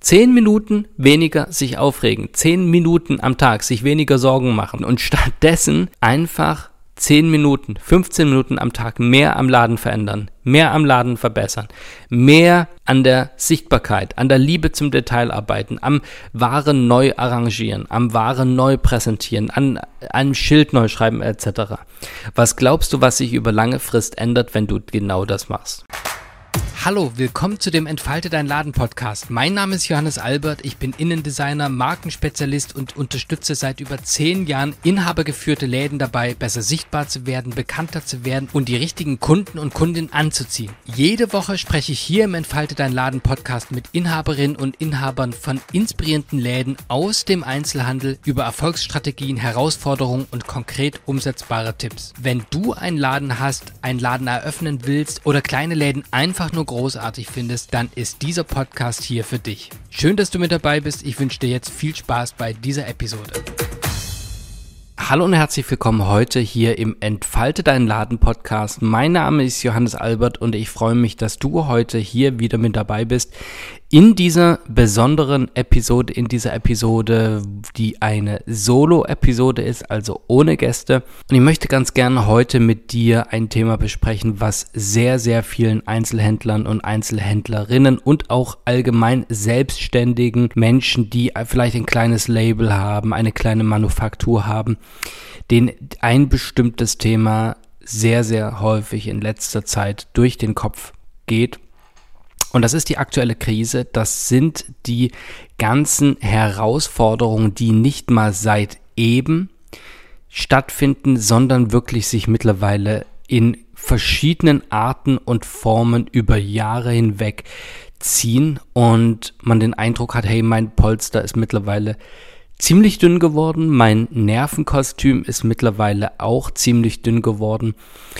Zehn Minuten weniger sich aufregen, zehn Minuten am Tag sich weniger Sorgen machen und stattdessen einfach 10 Minuten, 15 Minuten am Tag mehr am Laden verändern, mehr am Laden verbessern, mehr an der Sichtbarkeit, an der Liebe zum Detail arbeiten, am Waren neu arrangieren, am Waren neu präsentieren, an einem Schild neu schreiben etc. Was glaubst du, was sich über lange Frist ändert, wenn du genau das machst? Hallo, willkommen zu dem Entfalte dein Laden Podcast. Mein Name ist Johannes Albert, ich bin Innendesigner, Markenspezialist und unterstütze seit über zehn Jahren inhabergeführte Läden dabei, besser sichtbar zu werden, bekannter zu werden und die richtigen Kunden und Kundinnen anzuziehen. Jede Woche spreche ich hier im Entfalte dein Laden Podcast mit Inhaberinnen und Inhabern von inspirierenden Läden aus dem Einzelhandel über Erfolgsstrategien, Herausforderungen und konkret umsetzbare Tipps. Wenn du einen Laden hast, einen Laden eröffnen willst oder kleine Läden einfach nur großartig findest, dann ist dieser Podcast hier für dich. Schön, dass du mit dabei bist. Ich wünsche dir jetzt viel Spaß bei dieser Episode. Hallo und herzlich willkommen heute hier im Entfalte deinen Laden Podcast. Mein Name ist Johannes Albert und ich freue mich, dass du heute hier wieder mit dabei bist in dieser besonderen Episode, in dieser Episode, die eine Solo-Episode ist, also ohne Gäste. Und ich möchte ganz gerne heute mit dir ein Thema besprechen, was sehr, sehr vielen Einzelhändlern und Einzelhändlerinnen und auch allgemein selbstständigen Menschen, die vielleicht ein kleines Label haben, eine kleine Manufaktur haben, den ein bestimmtes Thema sehr, sehr häufig in letzter Zeit durch den Kopf geht und das ist die aktuelle Krise. Das sind die ganzen Herausforderungen, die nicht mal seit eben stattfinden, sondern wirklich sich mittlerweile in verschiedenen Arten und Formen über Jahre hinweg ziehen und man den Eindruck hat, hey, mein Polster ist mittlerweile ziemlich dünn geworden. Mein Nervenkostüm ist mittlerweile auch ziemlich dünn geworden.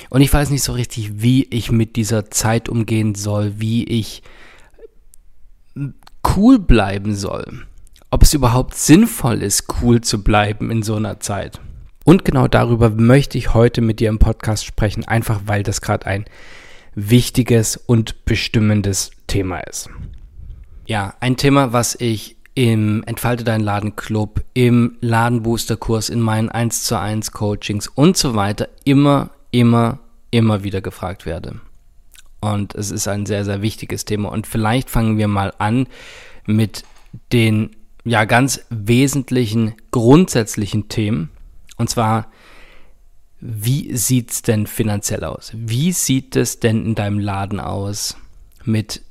Und ich weiß nicht so richtig, wie ich mit dieser Zeit umgehen soll, wie ich cool bleiben soll. Ob es überhaupt sinnvoll ist, cool zu bleiben in so einer Zeit. Und genau darüber möchte ich heute mit dir im Podcast sprechen, einfach weil das gerade ein wichtiges und bestimmendes Thema ist. Ja, ein Thema, was ich im Entfalte deinen Laden Club, im Ladenbooster-Kurs, in meinen 1 zu 1 Coachings und so weiter immer, immer, immer wieder gefragt werde. Und es ist ein sehr, sehr wichtiges Thema. Und vielleicht fangen wir mal an mit den ja ganz wesentlichen, grundsätzlichen Themen. Und zwar, wie sieht es denn finanziell aus? Wie sieht es denn in deinem Laden aus mit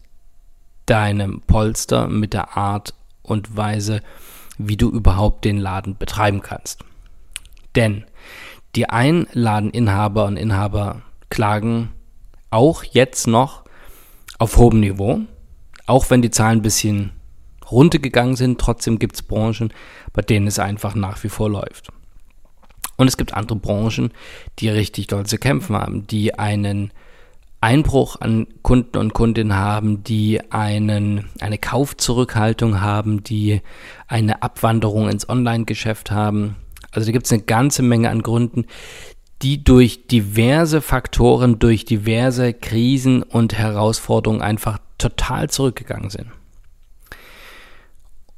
deinem Polster, mit der Art und Weise, wie du überhaupt den Laden betreiben kannst. Denn die Einladeninhaber und Inhaber klagen auch jetzt noch auf hohem Niveau, auch wenn die Zahlen ein bisschen runtergegangen sind, trotzdem gibt es Branchen, bei denen es einfach nach wie vor läuft. Und es gibt andere Branchen, die richtig doll zu kämpfen haben, die einen Einbruch an Kunden und Kundinnen haben, die einen, eine Kaufzurückhaltung haben, die eine Abwanderung ins Online-Geschäft haben. Also da gibt es eine ganze Menge an Gründen, die durch diverse Faktoren, durch diverse Krisen und Herausforderungen einfach total zurückgegangen sind.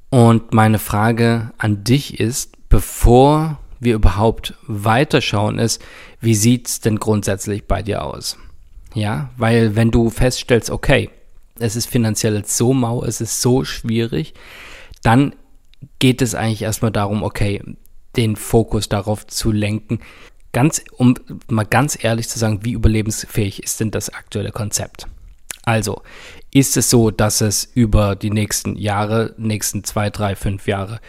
Und meine Frage an dich ist, bevor wir überhaupt weiterschauen, ist, wie sieht's denn grundsätzlich bei dir aus? Ja, weil wenn du feststellst, okay, es ist finanziell so mau, es ist so schwierig, dann geht es eigentlich erstmal darum, okay, den Fokus darauf zu lenken. Ganz, um mal ganz ehrlich zu sagen, wie überlebensfähig ist denn das aktuelle Konzept? Also, ist es so, dass es über die nächsten Jahre, nächsten zwei, drei, fünf Jahre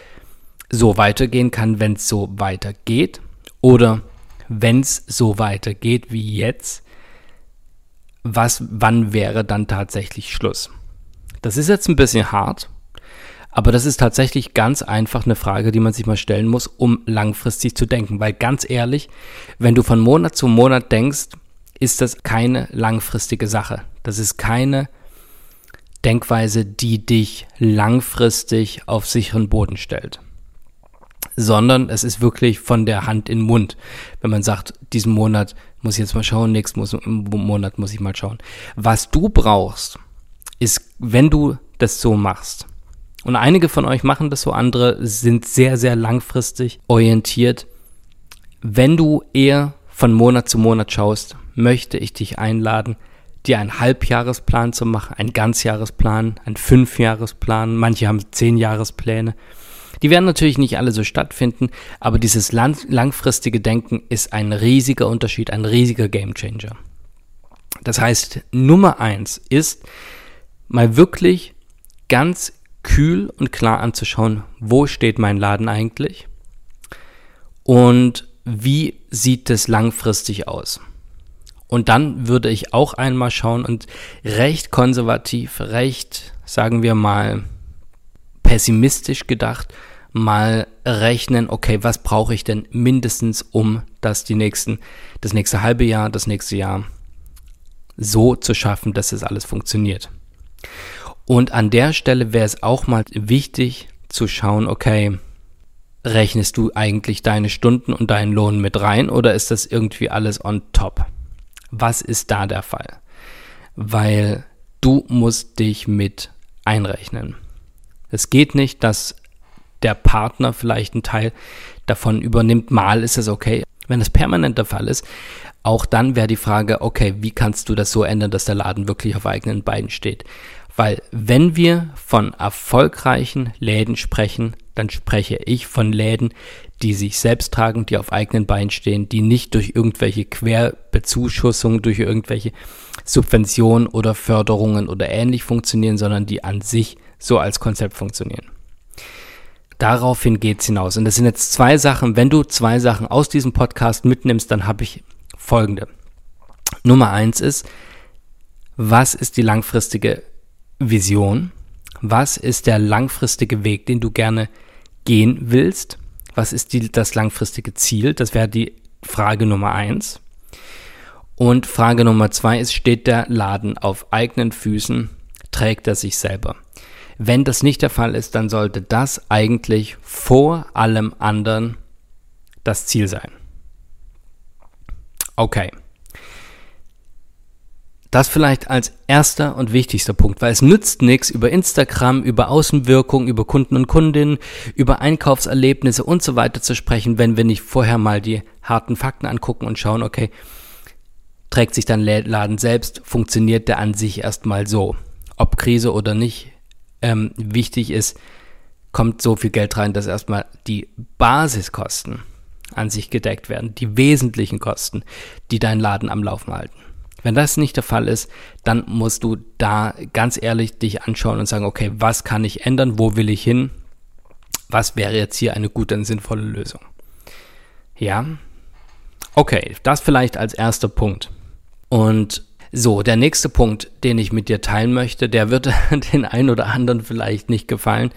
so weitergehen kann, wenn es so weitergeht? Oder wenn es so weitergeht wie jetzt, was, wann wäre dann tatsächlich Schluss? Das ist jetzt ein bisschen hart, aber das ist tatsächlich ganz einfach eine Frage, die man sich mal stellen muss, um langfristig zu denken. Weil ganz ehrlich, wenn du von Monat zu Monat denkst, ist das keine langfristige Sache. Das ist keine Denkweise, die dich langfristig auf sicheren Boden stellt sondern es ist wirklich von der Hand in den Mund. Wenn man sagt, diesen Monat muss ich jetzt mal schauen, nächsten Monat muss ich mal schauen. Was du brauchst, ist, wenn du das so machst, Und einige von euch machen das so, andere sind sehr, sehr langfristig orientiert. Wenn du eher von Monat zu Monat schaust, möchte ich dich einladen, dir einen Halbjahresplan zu machen, einen Ganzjahresplan, einen Fünfjahresplan. Manche haben Zehnjahrespläne. Die werden natürlich nicht alle so stattfinden, aber dieses lang langfristige Denken ist ein riesiger Unterschied, ein riesiger Gamechanger. Das heißt, Nummer eins ist, mal wirklich ganz kühl und klar anzuschauen, wo steht mein Laden eigentlich und wie sieht es langfristig aus. Und dann würde ich auch einmal schauen und recht konservativ, recht, sagen wir mal, pessimistisch gedacht, mal rechnen, okay, was brauche ich denn mindestens, um das die nächsten, das nächste halbe Jahr, das nächste Jahr so zu schaffen, dass es alles funktioniert. Und an der Stelle wäre es auch mal wichtig zu schauen, okay, rechnest du eigentlich deine Stunden und deinen Lohn mit rein oder ist das irgendwie alles on top? Was ist da der Fall? Weil du musst dich mit einrechnen. Es geht nicht, dass der Partner vielleicht einen Teil davon übernimmt. Mal ist es okay. Wenn es permanent der Fall ist, auch dann wäre die Frage, okay, wie kannst du das so ändern, dass der Laden wirklich auf eigenen Beinen steht? Weil wenn wir von erfolgreichen Läden sprechen, dann spreche ich von Läden, die sich selbst tragen, die auf eigenen Beinen stehen, die nicht durch irgendwelche Querbezuschussungen, durch irgendwelche Subventionen oder Förderungen oder ähnlich funktionieren, sondern die an sich so als Konzept funktionieren. Daraufhin geht's hinaus. Und das sind jetzt zwei Sachen. Wenn du zwei Sachen aus diesem Podcast mitnimmst, dann habe ich folgende. Nummer eins ist, was ist die langfristige Vision? Was ist der langfristige Weg, den du gerne gehen willst? Was ist die, das langfristige Ziel? Das wäre die Frage Nummer eins. Und Frage Nummer zwei ist, steht der Laden auf eigenen Füßen? Trägt er sich selber? Wenn das nicht der Fall ist, dann sollte das eigentlich vor allem anderen das Ziel sein. Okay. Das vielleicht als erster und wichtigster Punkt, weil es nützt nichts über Instagram, über Außenwirkung, über Kunden und Kundinnen, über Einkaufserlebnisse und so weiter zu sprechen, wenn wir nicht vorher mal die harten Fakten angucken und schauen, okay, trägt sich dein Laden selbst, funktioniert der an sich erstmal so. Ob Krise oder nicht, ähm, wichtig ist, kommt so viel Geld rein, dass erstmal die Basiskosten an sich gedeckt werden, die wesentlichen Kosten, die deinen Laden am Laufen halten. Wenn das nicht der Fall ist, dann musst du da ganz ehrlich dich anschauen und sagen, okay, was kann ich ändern? Wo will ich hin? Was wäre jetzt hier eine gute und sinnvolle Lösung? Ja? Okay, das vielleicht als erster Punkt. Und so, der nächste Punkt, den ich mit dir teilen möchte, der wird den einen oder anderen vielleicht nicht gefallen,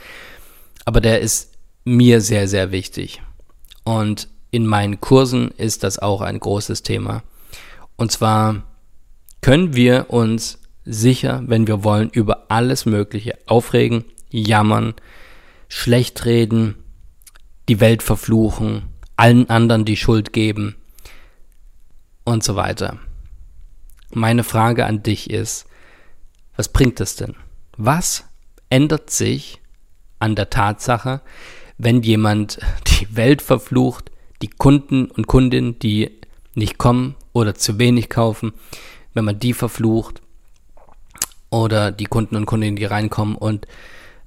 aber der ist mir sehr, sehr wichtig. Und in meinen Kursen ist das auch ein großes Thema. Und zwar können wir uns sicher, wenn wir wollen, über alles Mögliche aufregen, jammern, schlecht reden, die Welt verfluchen, allen anderen die Schuld geben und so weiter. Meine Frage an dich ist, was bringt es denn? Was ändert sich an der Tatsache, wenn jemand die Welt verflucht, die Kunden und Kundinnen, die nicht kommen oder zu wenig kaufen, wenn man die verflucht oder die Kunden und Kundinnen, die reinkommen und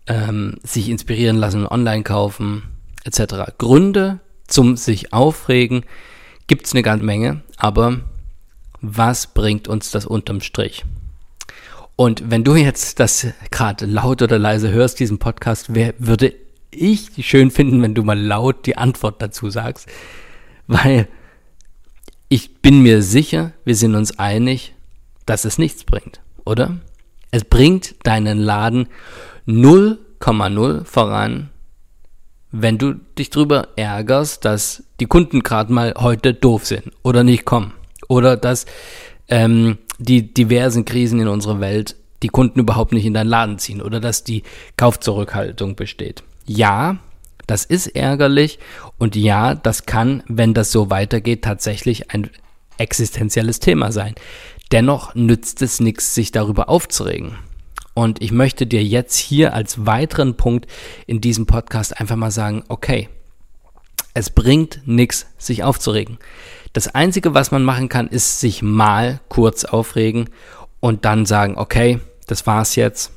ähm, sich inspirieren lassen, online kaufen, etc. Gründe zum sich aufregen gibt es eine ganze Menge, aber was bringt uns das unterm Strich? Und wenn du jetzt das gerade laut oder leise hörst, diesen Podcast, wär, würde ich schön finden, wenn du mal laut die Antwort dazu sagst, weil ich bin mir sicher, wir sind uns einig, dass es nichts bringt, oder? Es bringt deinen Laden 0,0 voran, wenn du dich drüber ärgerst, dass die Kunden gerade mal heute doof sind oder nicht kommen. Oder dass ähm, die diversen Krisen in unserer Welt die Kunden überhaupt nicht in deinen Laden ziehen oder dass die Kaufzurückhaltung besteht. Ja, das ist ärgerlich und ja, das kann, wenn das so weitergeht, tatsächlich ein existenzielles Thema sein. Dennoch nützt es nichts, sich darüber aufzuregen. Und ich möchte dir jetzt hier als weiteren Punkt in diesem Podcast einfach mal sagen, okay, es bringt nichts, sich aufzuregen. Das Einzige, was man machen kann, ist sich mal kurz aufregen und dann sagen, okay, das war's jetzt.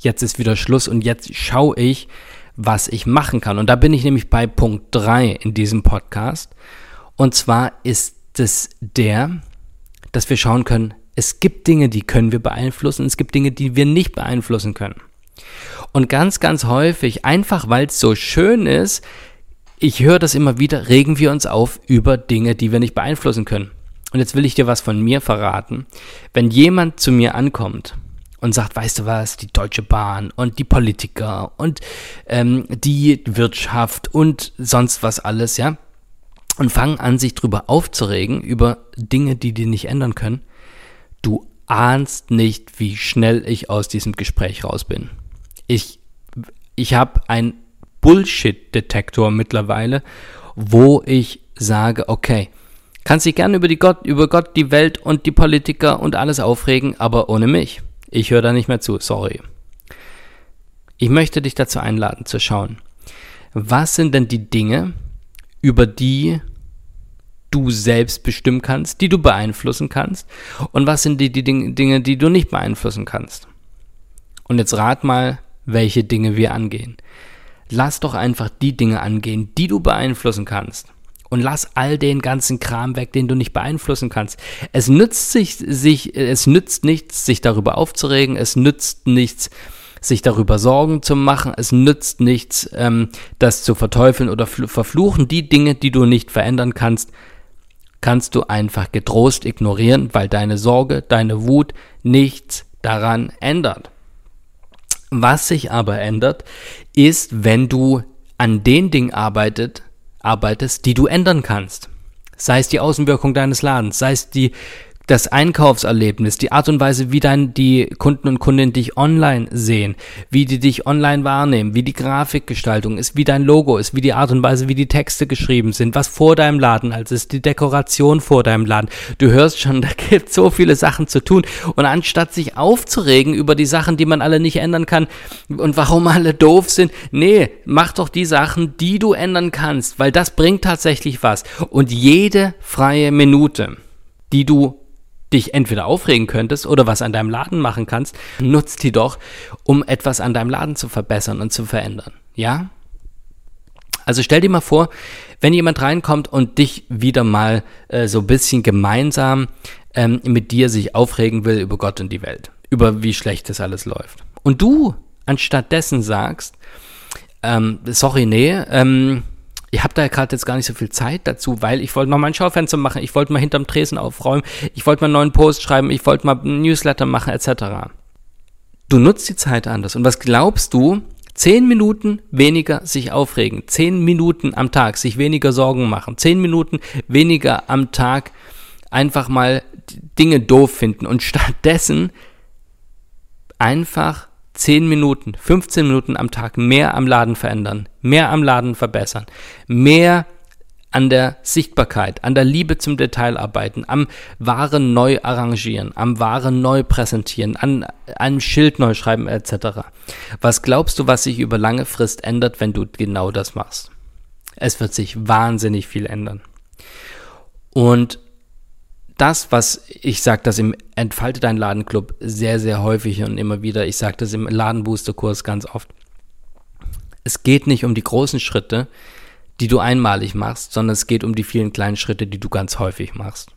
Jetzt ist wieder Schluss und jetzt schaue ich, was ich machen kann. Und da bin ich nämlich bei Punkt 3 in diesem Podcast. Und zwar ist es der, dass wir schauen können, es gibt Dinge, die können wir beeinflussen, es gibt Dinge, die wir nicht beeinflussen können. Und ganz, ganz häufig, einfach weil es so schön ist, ich höre das immer wieder, regen wir uns auf über Dinge, die wir nicht beeinflussen können. Und jetzt will ich dir was von mir verraten. Wenn jemand zu mir ankommt und sagt, weißt du was, die Deutsche Bahn und die Politiker und ähm, die Wirtschaft und sonst was alles, ja, und fangen an, sich drüber aufzuregen, über Dinge, die die nicht ändern können, du ahnst nicht, wie schnell ich aus diesem Gespräch raus bin. Ich, ich habe ein Bullshit-Detektor mittlerweile, wo ich sage, okay, kannst dich gerne über, die Gott, über Gott, die Welt und die Politiker und alles aufregen, aber ohne mich. Ich höre da nicht mehr zu, sorry. Ich möchte dich dazu einladen zu schauen, was sind denn die Dinge, über die du selbst bestimmen kannst, die du beeinflussen kannst und was sind die, die Dinge, die du nicht beeinflussen kannst. Und jetzt rat mal, welche Dinge wir angehen lass doch einfach die Dinge angehen, die du beeinflussen kannst. Und lass all den ganzen Kram weg, den du nicht beeinflussen kannst. Es nützt sich, sich, es nützt nichts, sich darüber aufzuregen. Es nützt nichts, sich darüber Sorgen zu machen. Es nützt nichts, ähm, das zu verteufeln oder verfluchen. Die Dinge, die du nicht verändern kannst, kannst du einfach getrost ignorieren, weil deine Sorge, deine Wut nichts daran ändert. Was sich aber ändert, ist, wenn du an den Dingen arbeitet, arbeitest, die du ändern kannst. Sei es die Außenwirkung deines Ladens, sei es die das Einkaufserlebnis, die Art und Weise, wie dann die Kunden und Kundinnen dich online sehen, wie die dich online wahrnehmen, wie die Grafikgestaltung ist, wie dein Logo ist, wie die Art und Weise, wie die Texte geschrieben sind, was vor deinem Laden als ist, die Dekoration vor deinem Laden. Du hörst schon, da gibt so viele Sachen zu tun. Und anstatt sich aufzuregen über die Sachen, die man alle nicht ändern kann und warum alle doof sind, nee, mach doch die Sachen, die du ändern kannst, weil das bringt tatsächlich was. Und jede freie Minute, die du dich entweder aufregen könntest oder was an deinem Laden machen kannst, nutzt die doch, um etwas an deinem Laden zu verbessern und zu verändern. Ja? Also stell dir mal vor, wenn jemand reinkommt und dich wieder mal äh, so ein bisschen gemeinsam ähm, mit dir sich aufregen will über Gott und die Welt, über wie schlecht das alles läuft. Und du anstatt dessen sagst, ähm, sorry, nee, ähm, ich habe da gerade jetzt gar nicht so viel Zeit dazu, weil ich wollte noch mal ein Schaufenster machen, ich wollte mal hinterm Tresen aufräumen, ich wollte mal einen neuen Post schreiben, ich wollte mal ein Newsletter machen, etc. Du nutzt die Zeit anders. Und was glaubst du, Zehn Minuten weniger sich aufregen, zehn Minuten am Tag sich weniger Sorgen machen, zehn Minuten weniger am Tag einfach mal Dinge doof finden und stattdessen einfach 10 Minuten, 15 Minuten am Tag mehr am Laden verändern, mehr am Laden verbessern, mehr an der Sichtbarkeit, an der Liebe zum Detail arbeiten, am Waren neu arrangieren, am Waren neu präsentieren, an einem Schild neu schreiben etc. Was glaubst du, was sich über lange Frist ändert, wenn du genau das machst? Es wird sich wahnsinnig viel ändern. Und das, was ich sage, das im Entfalte dein Ladenclub sehr, sehr häufig und immer wieder, ich sage das im Ladenbooster-Kurs ganz oft. Es geht nicht um die großen Schritte, die du einmalig machst, sondern es geht um die vielen kleinen Schritte, die du ganz häufig machst.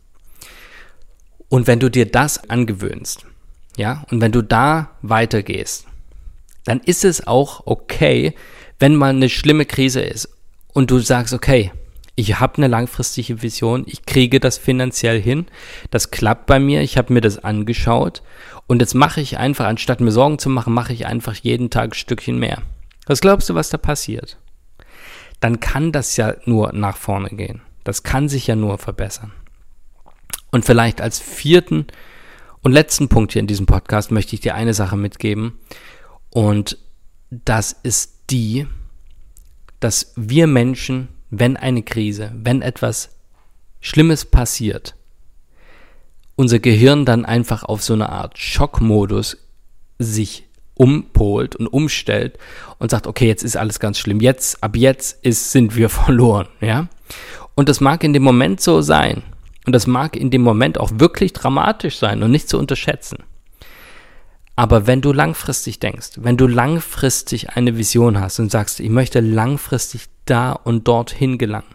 Und wenn du dir das angewöhnst, ja, und wenn du da weitergehst, dann ist es auch okay, wenn mal eine schlimme Krise ist und du sagst, okay, ich habe eine langfristige Vision, ich kriege das finanziell hin, das klappt bei mir, ich habe mir das angeschaut und jetzt mache ich einfach, anstatt mir Sorgen zu machen, mache ich einfach jeden Tag ein Stückchen mehr. Was glaubst du, was da passiert? Dann kann das ja nur nach vorne gehen. Das kann sich ja nur verbessern. Und vielleicht als vierten und letzten Punkt hier in diesem Podcast möchte ich dir eine Sache mitgeben. Und das ist die, dass wir Menschen wenn eine Krise, wenn etwas Schlimmes passiert, unser Gehirn dann einfach auf so eine Art Schockmodus sich umpolt und umstellt und sagt, okay, jetzt ist alles ganz schlimm. Jetzt, ab jetzt ist, sind wir verloren, ja. Und das mag in dem Moment so sein. Und das mag in dem Moment auch wirklich dramatisch sein und nicht zu unterschätzen. Aber wenn du langfristig denkst, wenn du langfristig eine Vision hast und sagst, ich möchte langfristig da und dorthin gelangen,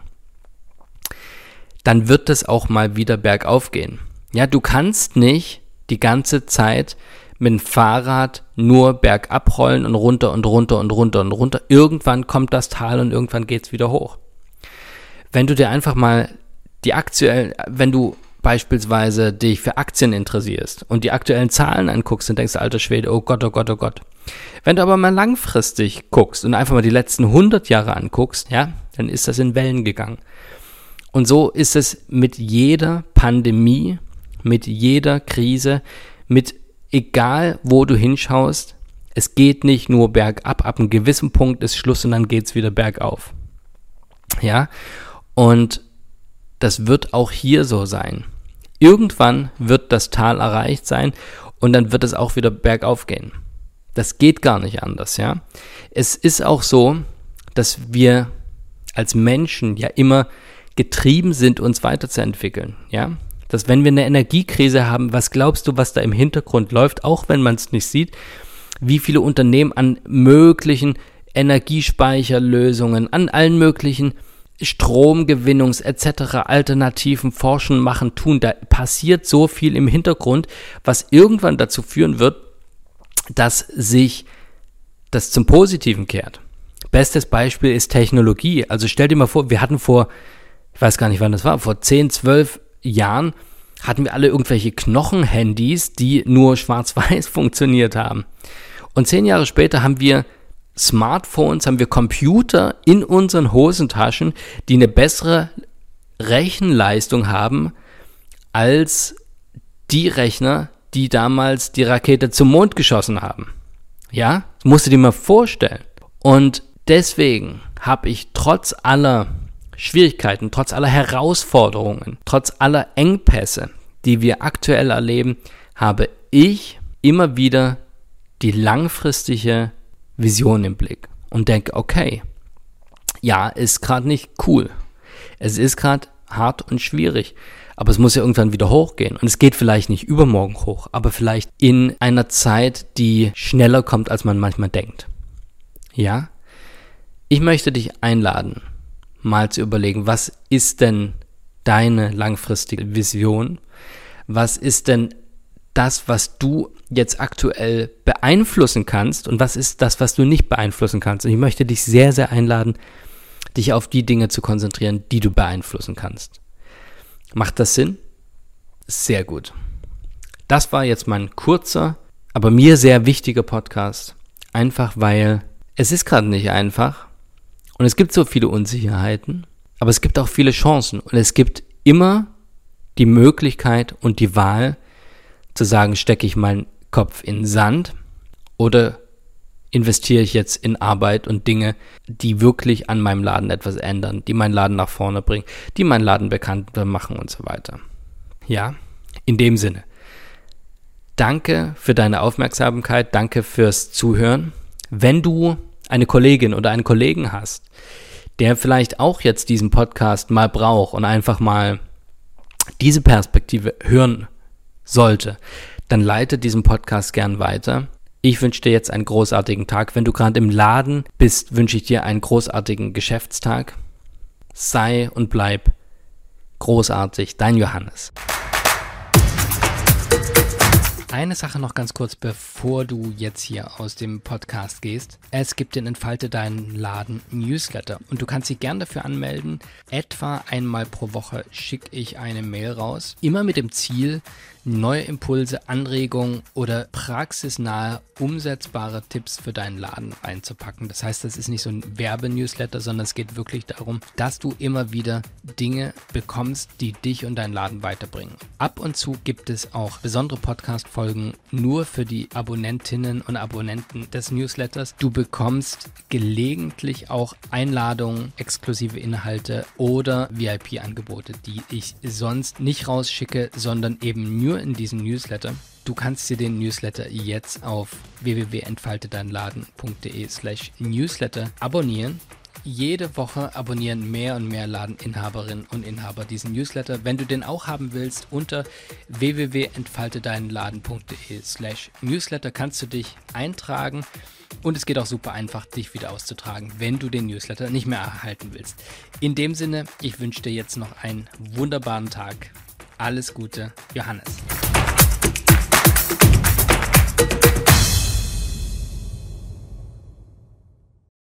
dann wird es auch mal wieder bergauf gehen. Ja, du kannst nicht die ganze Zeit mit dem Fahrrad nur bergab rollen und runter und runter und runter und runter. Irgendwann kommt das Tal und irgendwann geht's wieder hoch. Wenn du dir einfach mal die aktuellen, wenn du beispielsweise dich für Aktien interessierst und die aktuellen Zahlen anguckst und denkst, alter Schwede, oh Gott, oh Gott, oh Gott. Wenn du aber mal langfristig guckst und einfach mal die letzten 100 Jahre anguckst, ja, dann ist das in Wellen gegangen. Und so ist es mit jeder Pandemie, mit jeder Krise, mit egal wo du hinschaust, es geht nicht nur bergab, ab einem gewissen Punkt ist Schluss und dann geht's wieder bergauf. Ja, und das wird auch hier so sein. Irgendwann wird das Tal erreicht sein und dann wird es auch wieder bergauf gehen. Das geht gar nicht anders, ja. Es ist auch so, dass wir als Menschen ja immer getrieben sind, uns weiterzuentwickeln, ja dass wenn wir eine Energiekrise haben, was glaubst du, was da im Hintergrund läuft, auch wenn man es nicht sieht, wie viele Unternehmen an möglichen Energiespeicherlösungen, an allen möglichen Stromgewinnungs etc. alternativen Forschen machen, tun. Da passiert so viel im Hintergrund, was irgendwann dazu führen wird, dass sich das zum Positiven kehrt. Bestes Beispiel ist Technologie. Also stell dir mal vor, wir hatten vor, ich weiß gar nicht wann das war, vor 10, 12 Jahren hatten wir alle irgendwelche Knochenhandys, die nur schwarz-weiß funktioniert haben. Und zehn Jahre später haben wir Smartphones, haben wir Computer in unseren Hosentaschen, die eine bessere Rechenleistung haben als die Rechner, die damals die Rakete zum Mond geschossen haben. Ja, das musst du dir mal vorstellen. Und deswegen habe ich trotz aller Schwierigkeiten, trotz aller Herausforderungen, trotz aller Engpässe, die wir aktuell erleben, habe ich immer wieder die langfristige Vision im Blick und denke, okay, ja, ist gerade nicht cool. Es ist gerade hart und schwierig, aber es muss ja irgendwann wieder hochgehen. Und es geht vielleicht nicht übermorgen hoch, aber vielleicht in einer Zeit, die schneller kommt, als man manchmal denkt. Ja? Ich möchte dich einladen, mal zu überlegen, was ist denn deine langfristige Vision? Was ist denn das, was du jetzt aktuell beeinflussen kannst und was ist das, was du nicht beeinflussen kannst? Und ich möchte dich sehr, sehr einladen, dich auf die Dinge zu konzentrieren, die du beeinflussen kannst. Macht das Sinn? Sehr gut. Das war jetzt mein kurzer, aber mir sehr wichtiger Podcast. Einfach weil es ist gerade nicht einfach und es gibt so viele Unsicherheiten, aber es gibt auch viele Chancen und es gibt immer die Möglichkeit und die Wahl zu sagen, stecke ich meinen Kopf in Sand oder investiere ich jetzt in Arbeit und Dinge, die wirklich an meinem Laden etwas ändern, die meinen Laden nach vorne bringen, die meinen Laden bekannter machen und so weiter. Ja, in dem Sinne. Danke für deine Aufmerksamkeit, danke fürs Zuhören. Wenn du eine Kollegin oder einen Kollegen hast, der vielleicht auch jetzt diesen Podcast mal braucht und einfach mal diese Perspektive hören sollte, dann leite diesen Podcast gern weiter. Ich wünsche dir jetzt einen großartigen Tag. Wenn du gerade im Laden bist, wünsche ich dir einen großartigen Geschäftstag. Sei und bleib großartig, dein Johannes. Eine Sache noch ganz kurz, bevor du jetzt hier aus dem Podcast gehst. Es gibt den Entfalte deinen Laden Newsletter und du kannst dich gern dafür anmelden. Etwa einmal pro Woche schicke ich eine Mail raus. Immer mit dem Ziel, neue Impulse, Anregungen oder praxisnahe, umsetzbare Tipps für deinen Laden einzupacken. Das heißt, das ist nicht so ein Werbenewsletter, sondern es geht wirklich darum, dass du immer wieder Dinge bekommst, die dich und deinen Laden weiterbringen. Ab und zu gibt es auch besondere Podcast-Folgen nur für die Abonnentinnen und Abonnenten des Newsletters. Du bekommst gelegentlich auch Einladungen, exklusive Inhalte oder VIP-Angebote, die ich sonst nicht rausschicke, sondern eben nur in diesem Newsletter. Du kannst dir den Newsletter jetzt auf www.entfaltedeinladen.de slash newsletter abonnieren jede Woche abonnieren mehr und mehr Ladeninhaberinnen und Inhaber diesen Newsletter. Wenn du den auch haben willst, unter www.entfaltedeinladen.de slash Newsletter kannst du dich eintragen. Und es geht auch super einfach, dich wieder auszutragen, wenn du den Newsletter nicht mehr erhalten willst. In dem Sinne, ich wünsche dir jetzt noch einen wunderbaren Tag. Alles Gute, Johannes.